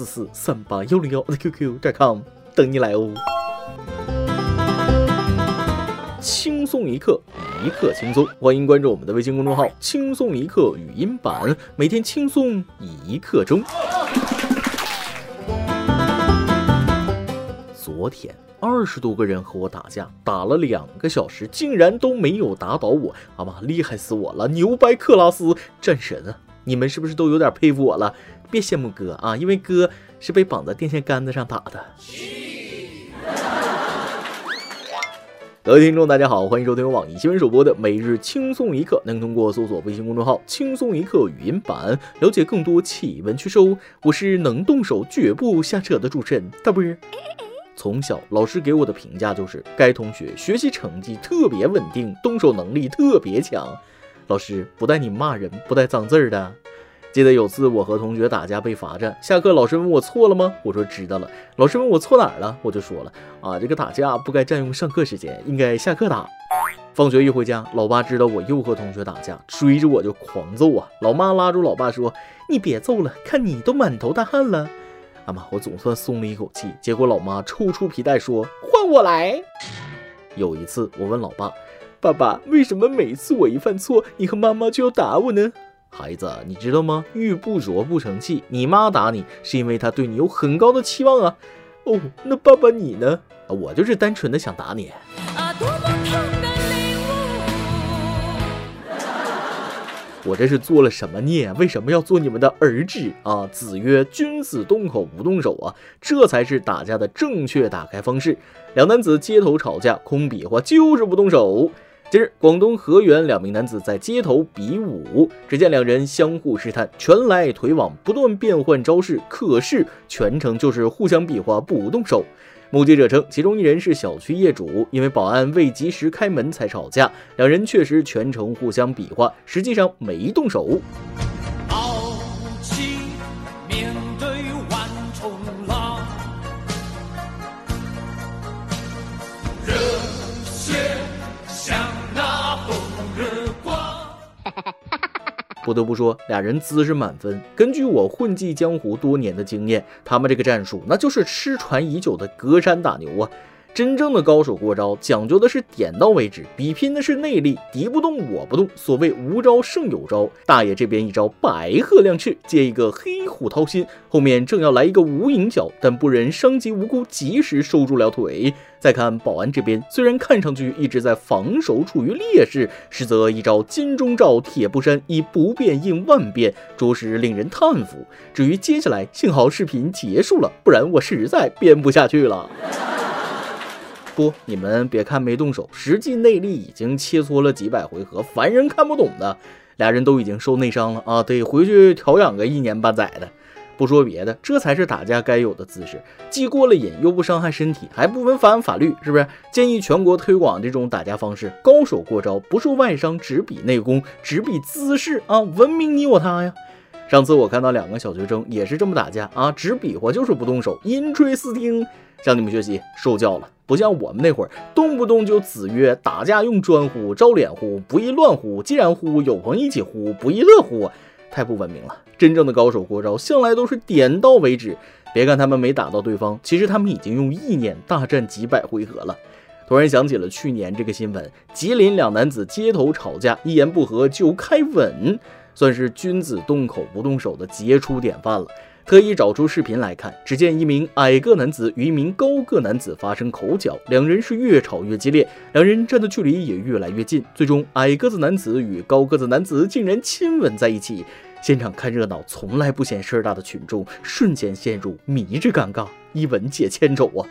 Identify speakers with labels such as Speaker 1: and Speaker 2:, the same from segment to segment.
Speaker 1: 四四三八幺零幺的 QQ 点 com 等你来哦。轻松一刻，一刻轻松，欢迎关注我们的微信公众号“轻松一刻语音版”，每天轻松一刻钟。昨天二十多个人和我打架，打了两个小时，竟然都没有打倒我，好吧，厉害死我了，牛掰克拉斯战神啊！你们是不是都有点佩服我了？别羡慕哥啊，因为哥是被绑在电线杆子上打的。各位听众，大家好，欢迎收听网易新闻首播的每日轻松一刻。能通过搜索微信公众号“轻松一刻”语音版了解更多奇闻趣事哦。我是能动手绝不瞎扯的主持人大波。从小老师给我的评价就是，该同学学习成绩特别稳定，动手能力特别强。老师不带你骂人，不带脏字儿的。记得有次我和同学打架被罚站，下课老师问我错了吗？我说知道了。老师问我错哪儿了？我就说了啊，这个打架不该占用上课时间，应该下课打。放学一回家，老爸知道我又和同学打架，追着我就狂揍啊。老妈拉住老爸说：“你别揍了，看你都满头大汗了。”阿妈，我总算松了一口气。结果老妈抽出皮带说：“换我来。”有一次我问老爸：“爸爸，为什么每次我一犯错，你和妈妈就要打我呢？”孩子，你知道吗？玉不琢不成器。你妈打你，是因为她对你有很高的期望啊。哦，那爸爸你呢？我就是单纯的想打你。我这是做了什么孽？为什么要做你们的儿子啊？子曰：君子动口不动手啊，这才是打架的正确打开方式。两男子街头吵架，空比划就是不动手。近日，广东河源两名男子在街头比武，只见两人相互试探，拳来腿往，不断变换招式，可是全程就是互相比划不动手。目击者称，其中一人是小区业主，因为保安未及时开门才吵架，两人确实全程互相比划，实际上没动手。不得不说，俩人姿势满分。根据我混迹江湖多年的经验，他们这个战术那就是失传已久的隔山打牛啊！真正的高手过招，讲究的是点到为止，比拼的是内力，敌不动我不动。所谓无招胜有招，大爷这边一招白鹤亮翅，接一个黑虎掏心，后面正要来一个无影脚，但不忍伤及无辜，及时收住了腿。再看保安这边，虽然看上去一直在防守，处于劣势，实则一招金钟罩铁布衫，以不变应万变，着实令人叹服。至于接下来，幸好视频结束了，不然我实在编不下去了。不，你们别看没动手，实际内力已经切磋了几百回合，凡人看不懂的。俩人都已经受内伤了啊，得回去调养个一年半载的。不说别的，这才是打架该有的姿势，既过了瘾，又不伤害身体，还不违反法律，是不是？建议全国推广这种打架方式，高手过招，不受外伤，只比内功，只比姿势啊，文明你我他呀。上次我看到两个小学生也是这么打架啊，只比划就是不动手，音吹四听。向你们学习，受教了。不像我们那会儿，动不动就子曰：“打架用砖呼，招脸呼，不亦乱乎？既然呼，有朋一起呼，不亦乐乎？”太不文明了。真正的高手过招，向来都是点到为止。别看他们没打到对方，其实他们已经用意念大战几百回合了。突然想起了去年这个新闻：吉林两男子街头吵架，一言不合就开吻，算是君子动口不动手的杰出典范了。特意找出视频来看，只见一名矮个男子与一名高个男子发生口角，两人是越吵越激烈，两人站的距离也越来越近，最终矮个子男子与高个子男子竟然亲吻在一起。现场看热闹从来不嫌事儿大的群众瞬间陷入迷之尴尬，一吻解千愁啊！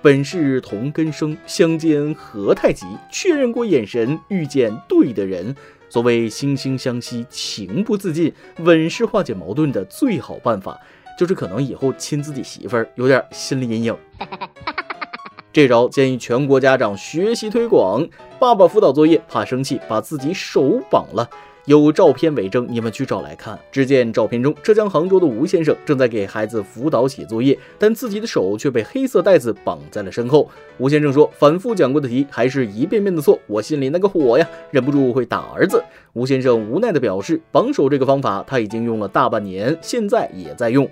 Speaker 1: 本是同根生，相煎何太急？确认过眼神，遇见对的人。所谓惺惺相惜，情不自禁，吻是化解矛盾的最好办法。就是可能以后亲自己媳妇儿有点心理阴影。这招建议全国家长学习推广。爸爸辅导作业，怕生气，把自己手绑了。有照片为证，你们去找来看。只见照片中，浙江杭州的吴先生正在给孩子辅导写作业，但自己的手却被黑色袋子绑在了身后。吴先生说：“反复讲过的题，还是一遍遍的错，我心里那个火呀，忍不住会打儿子。”吴先生无奈地表示：“绑手这个方法，他已经用了大半年，现在也在用。”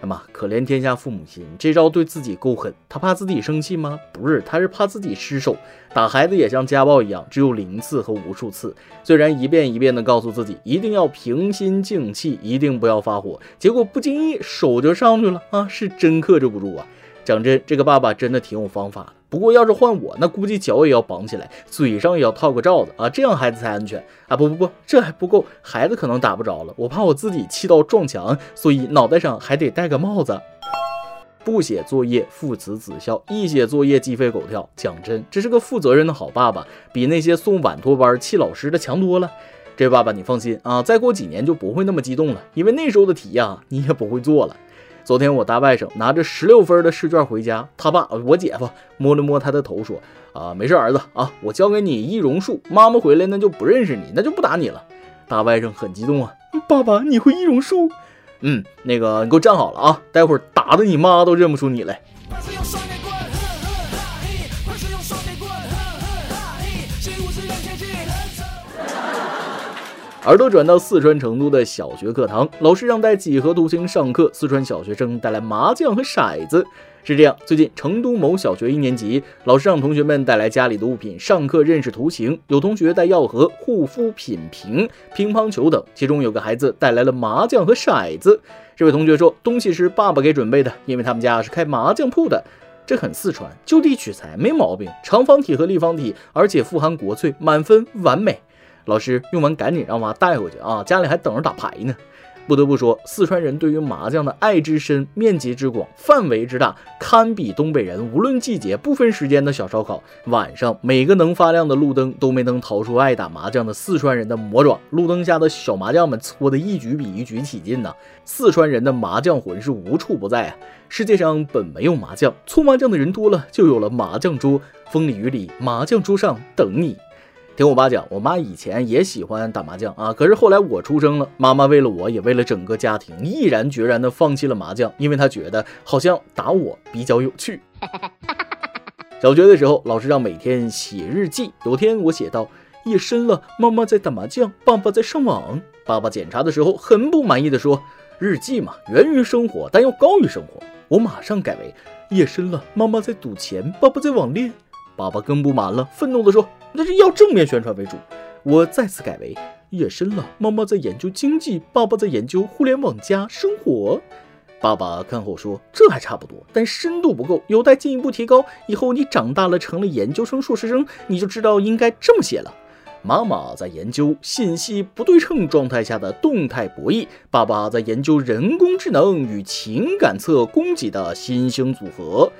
Speaker 1: 那么可怜天下父母心，这招对自己够狠。他怕自己生气吗？不是，他是怕自己失手。打孩子也像家暴一样，只有零次和无数次。虽然一遍一遍的告诉自己一定要平心静气，一定不要发火，结果不经意手就上去了啊！是真克制不住啊。讲真，这个爸爸真的挺有方法的。不过要是换我，那估计脚也要绑起来，嘴上也要套个罩子啊，这样孩子才安全啊！不不不，这还不够，孩子可能打不着了，我怕我自己气到撞墙，所以脑袋上还得戴个帽子。不写作业，父慈子孝；一写作业，鸡飞狗跳。讲真，这是个负责任的好爸爸，比那些送晚托班气老师的强多了。这爸爸你放心啊，再过几年就不会那么激动了，因为那时候的题呀，你也不会做了。昨天我大外甥拿着十六分的试卷回家，他爸我姐夫摸了摸他的头，说：“啊，没事，儿子啊，我教给你易容术，妈妈回来那就不认识你，那就不打你了。”大外甥很激动啊，爸爸你会易容术？嗯，那个你给我站好了啊，待会儿打的你妈都认不出你来。耳朵转到四川成都的小学课堂，老师让带几何图形上课。四川小学生带来麻将和骰子。是这样，最近成都某小学一年级，老师让同学们带来家里的物品上课认识图形。有同学带药盒、护肤品瓶、乒乓球等，其中有个孩子带来了麻将和骰子。这位同学说，东西是爸爸给准备的，因为他们家是开麻将铺的。这很四川，就地取材，没毛病。长方体和立方体，而且富含国粹，满分，完美。老师用完赶紧让娃带回去啊，家里还等着打牌呢。不得不说，四川人对于麻将的爱之深、面积之广、范围之大，堪比东北人无论季节不分时间的小烧烤。晚上每个能发亮的路灯都没能逃出爱打麻将的四川人的魔爪，路灯下的小麻将们搓的一局比一局起劲呐。四川人的麻将魂是无处不在啊！世界上本没有麻将，搓麻将的人多了，就有了麻将桌。风里雨里，麻将桌上等你。听我爸讲，我妈以前也喜欢打麻将啊，可是后来我出生了，妈妈为了我也为了整个家庭，毅然决然的放弃了麻将，因为她觉得好像打我比较有趣。小学的时候，老师让每天写日记。有天我写道：夜深了，妈妈在打麻将，爸爸在上网。爸爸检查的时候很不满意的说：日记嘛，源于生活，但要高于生活。我马上改为：夜深了，妈妈在赌钱，爸爸在网恋。爸爸更不满了，愤怒地说：“那是要正面宣传为主。”我再次改为：“夜深了，妈妈在研究经济，爸爸在研究互联网加生活。”爸爸看后说：“这还差不多，但深度不够，有待进一步提高。以后你长大了，成了研究生、硕士生，你就知道应该这么写了。”妈妈在研究信息不对称状态下的动态博弈，爸爸在研究人工智能与情感侧供给的新兴组合。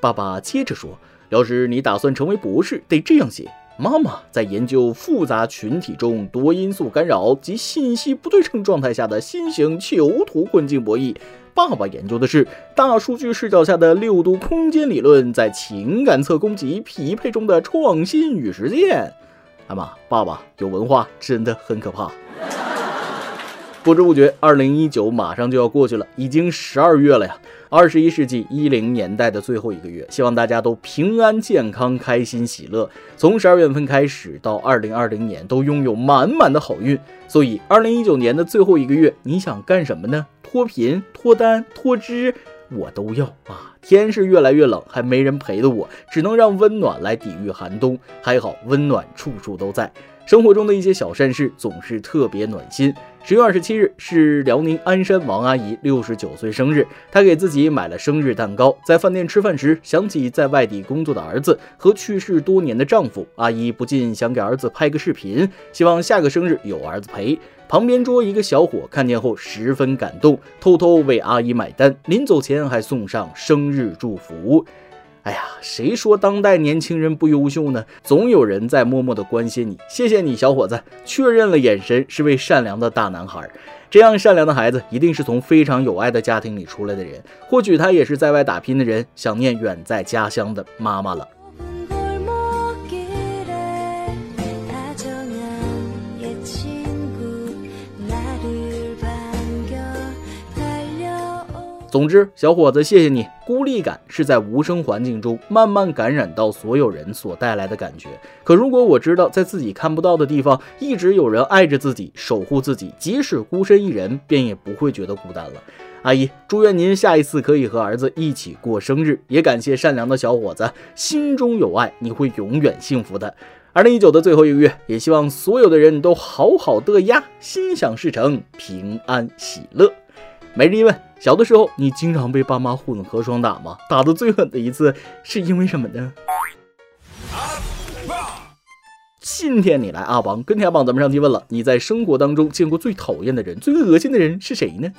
Speaker 1: 爸爸接着说。要是你打算成为博士，得这样写：妈妈在研究复杂群体中多因素干扰及信息不对称状态下的新型囚徒困境博弈；爸爸研究的是大数据视角下的六度空间理论在情感测供给匹配中的创新与实践。哎妈，爸爸有文化真的很可怕。不知不觉，二零一九马上就要过去了，已经十二月了呀！二十一世纪一零年代的最后一个月，希望大家都平安健康、开心喜乐。从十二月份开始到二零二零年，都拥有满满的好运。所以，二零一九年的最后一个月，你想干什么呢？脱贫、脱单、脱脂，我都要啊！天是越来越冷，还没人陪的我，只能让温暖来抵御寒冬。还好，温暖处处都在。生活中的一些小善事总是特别暖心。十月二十七日是辽宁鞍山王阿姨六十九岁生日，她给自己买了生日蛋糕。在饭店吃饭时，想起在外地工作的儿子和去世多年的丈夫，阿姨不禁想给儿子拍个视频，希望下个生日有儿子陪。旁边桌一个小伙看见后十分感动，偷偷为阿姨买单，临走前还送上生日祝福。哎呀，谁说当代年轻人不优秀呢？总有人在默默的关心你。谢谢你，小伙子，确认了眼神是位善良的大男孩。这样善良的孩子，一定是从非常有爱的家庭里出来的人。或许他也是在外打拼的人，想念远在家乡的妈妈了。总之，小伙子，谢谢你。孤立感是在无声环境中慢慢感染到所有人所带来的感觉。可如果我知道，在自己看不到的地方，一直有人爱着自己，守护自己，即使孤身一人，便也不会觉得孤单了。阿姨，祝愿您下一次可以和儿子一起过生日。也感谢善良的小伙子，心中有爱，你会永远幸福的。二零一九的最后一个月，也希望所有的人都好好的呀，心想事成，平安喜乐。每日一问：小的时候，你经常被爸妈糊弄和双打吗？打的最狠的一次是因为什么呢？今天你来阿王跟天阿榜，咱们上期问了，你在生活当中见过最讨厌的人、最恶心的人是谁呢？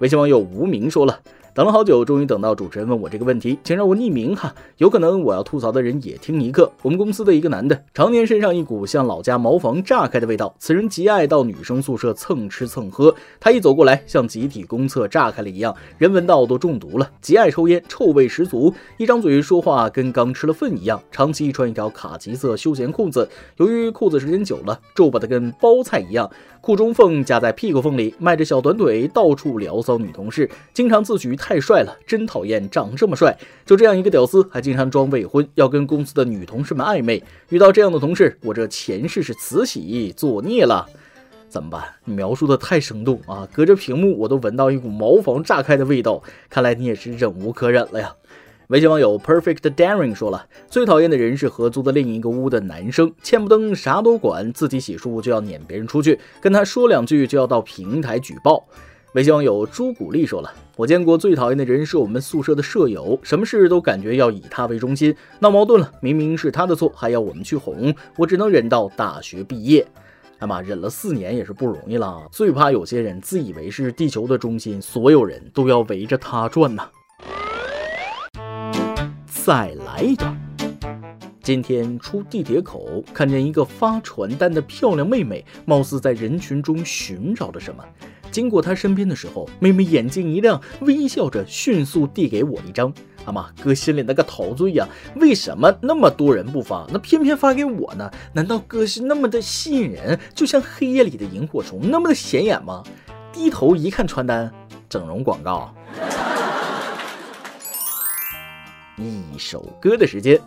Speaker 1: 微信网友无名说了。等了好久，终于等到主持人问我这个问题，请让我匿名哈。有可能我要吐槽的人也听一个。我们公司的一个男的，常年身上一股像老家茅房炸开的味道。此人极爱到女生宿舍蹭吃蹭喝，他一走过来，像集体公厕炸开了一样，人闻到都中毒了。极爱抽烟，臭味十足，一张嘴说话跟刚吃了粪一样。长期穿一条卡其色休闲裤子，由于裤子时间久了，皱巴的跟包菜一样。裤中缝夹在屁股缝里，迈着小短腿到处聊骚女同事，经常自诩太帅了，真讨厌长这么帅。就这样一个屌丝，还经常装未婚，要跟公司的女同事们暧昧。遇到这样的同事，我这前世是慈禧作孽了，怎么办？你描述的太生动啊，隔着屏幕我都闻到一股茅房炸开的味道，看来你也是忍无可忍了呀。微信网友 Perfect Daring 说了，最讨厌的人是合租的另一个屋的男生，欠不登啥都管，自己洗漱就要撵别人出去，跟他说两句就要到平台举报。微信网友朱古力说了，我见过最讨厌的人是我们宿舍的舍友，什么事都感觉要以他为中心，闹矛盾了，明明是他的错，还要我们去哄，我只能忍到大学毕业。哎妈，忍了四年也是不容易了，最怕有些人自以为是地球的中心，所有人都要围着他转呐。再来一段。今天出地铁口，看见一个发传单的漂亮妹妹，貌似在人群中寻找着什么。经过他身边的时候，妹妹眼睛一亮，微笑着迅速递给我一张。阿妈，哥心里那个陶醉呀！为什么那么多人不发，那偏偏发给我呢？难道哥是那么的吸引人，就像黑夜里的萤火虫，那么的显眼吗？低头一看传单，整容广告。一首歌的时间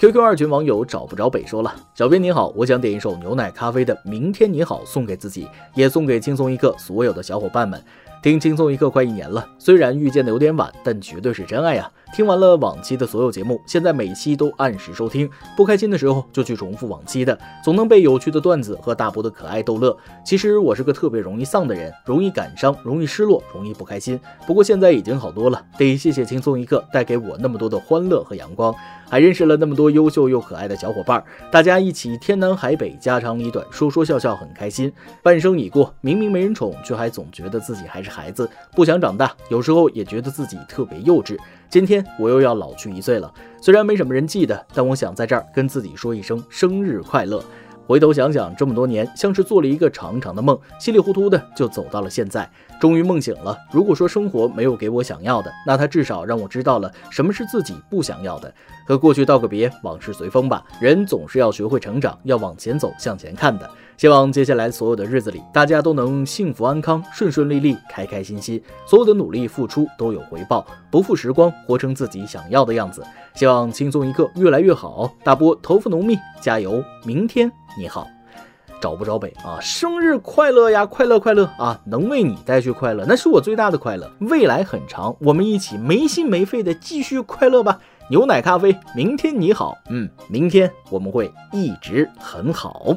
Speaker 1: ，QQ 二群网友找不着北说了：“小编你好，我想点一首牛奶咖啡的《明天你好》，送给自己，也送给轻松一刻所有的小伙伴们。听轻松一刻快一年了，虽然遇见的有点晚，但绝对是真爱呀。”听完了往期的所有节目，现在每期都按时收听。不开心的时候就去重复往期的，总能被有趣的段子和大波的可爱逗乐。其实我是个特别容易丧的人，容易感伤，容易失落，容易不开心。不过现在已经好多了，得谢谢轻松一刻带给我那么多的欢乐和阳光，还认识了那么多优秀又可爱的小伙伴，大家一起天南海北，家长里短，说说笑笑，很开心。半生已过，明明没人宠，却还总觉得自己还是孩子，不想长大，有时候也觉得自己特别幼稚。今天我又要老去一岁了，虽然没什么人记得，但我想在这儿跟自己说一声生日快乐。回头想想，这么多年像是做了一个长长的梦，稀里糊涂的就走到了现在，终于梦醒了。如果说生活没有给我想要的，那它至少让我知道了什么是自己不想要的。和过去道个别，往事随风吧。人总是要学会成长，要往前走，向前看的。希望接下来所有的日子里，大家都能幸福安康、顺顺利利、开开心心，所有的努力付出都有回报，不负时光，活成自己想要的样子。希望轻松一刻越来越好，大波头发浓密，加油！明天你好，找不着北啊，生日快乐呀，快乐快乐啊！能为你带去快乐，那是我最大的快乐。未来很长，我们一起没心没肺的继续快乐。吧。牛奶咖啡，明天你好，嗯，明天我们会一直很好。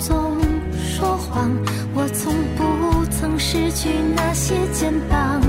Speaker 2: 总说谎，我从不曾失去那些肩膀。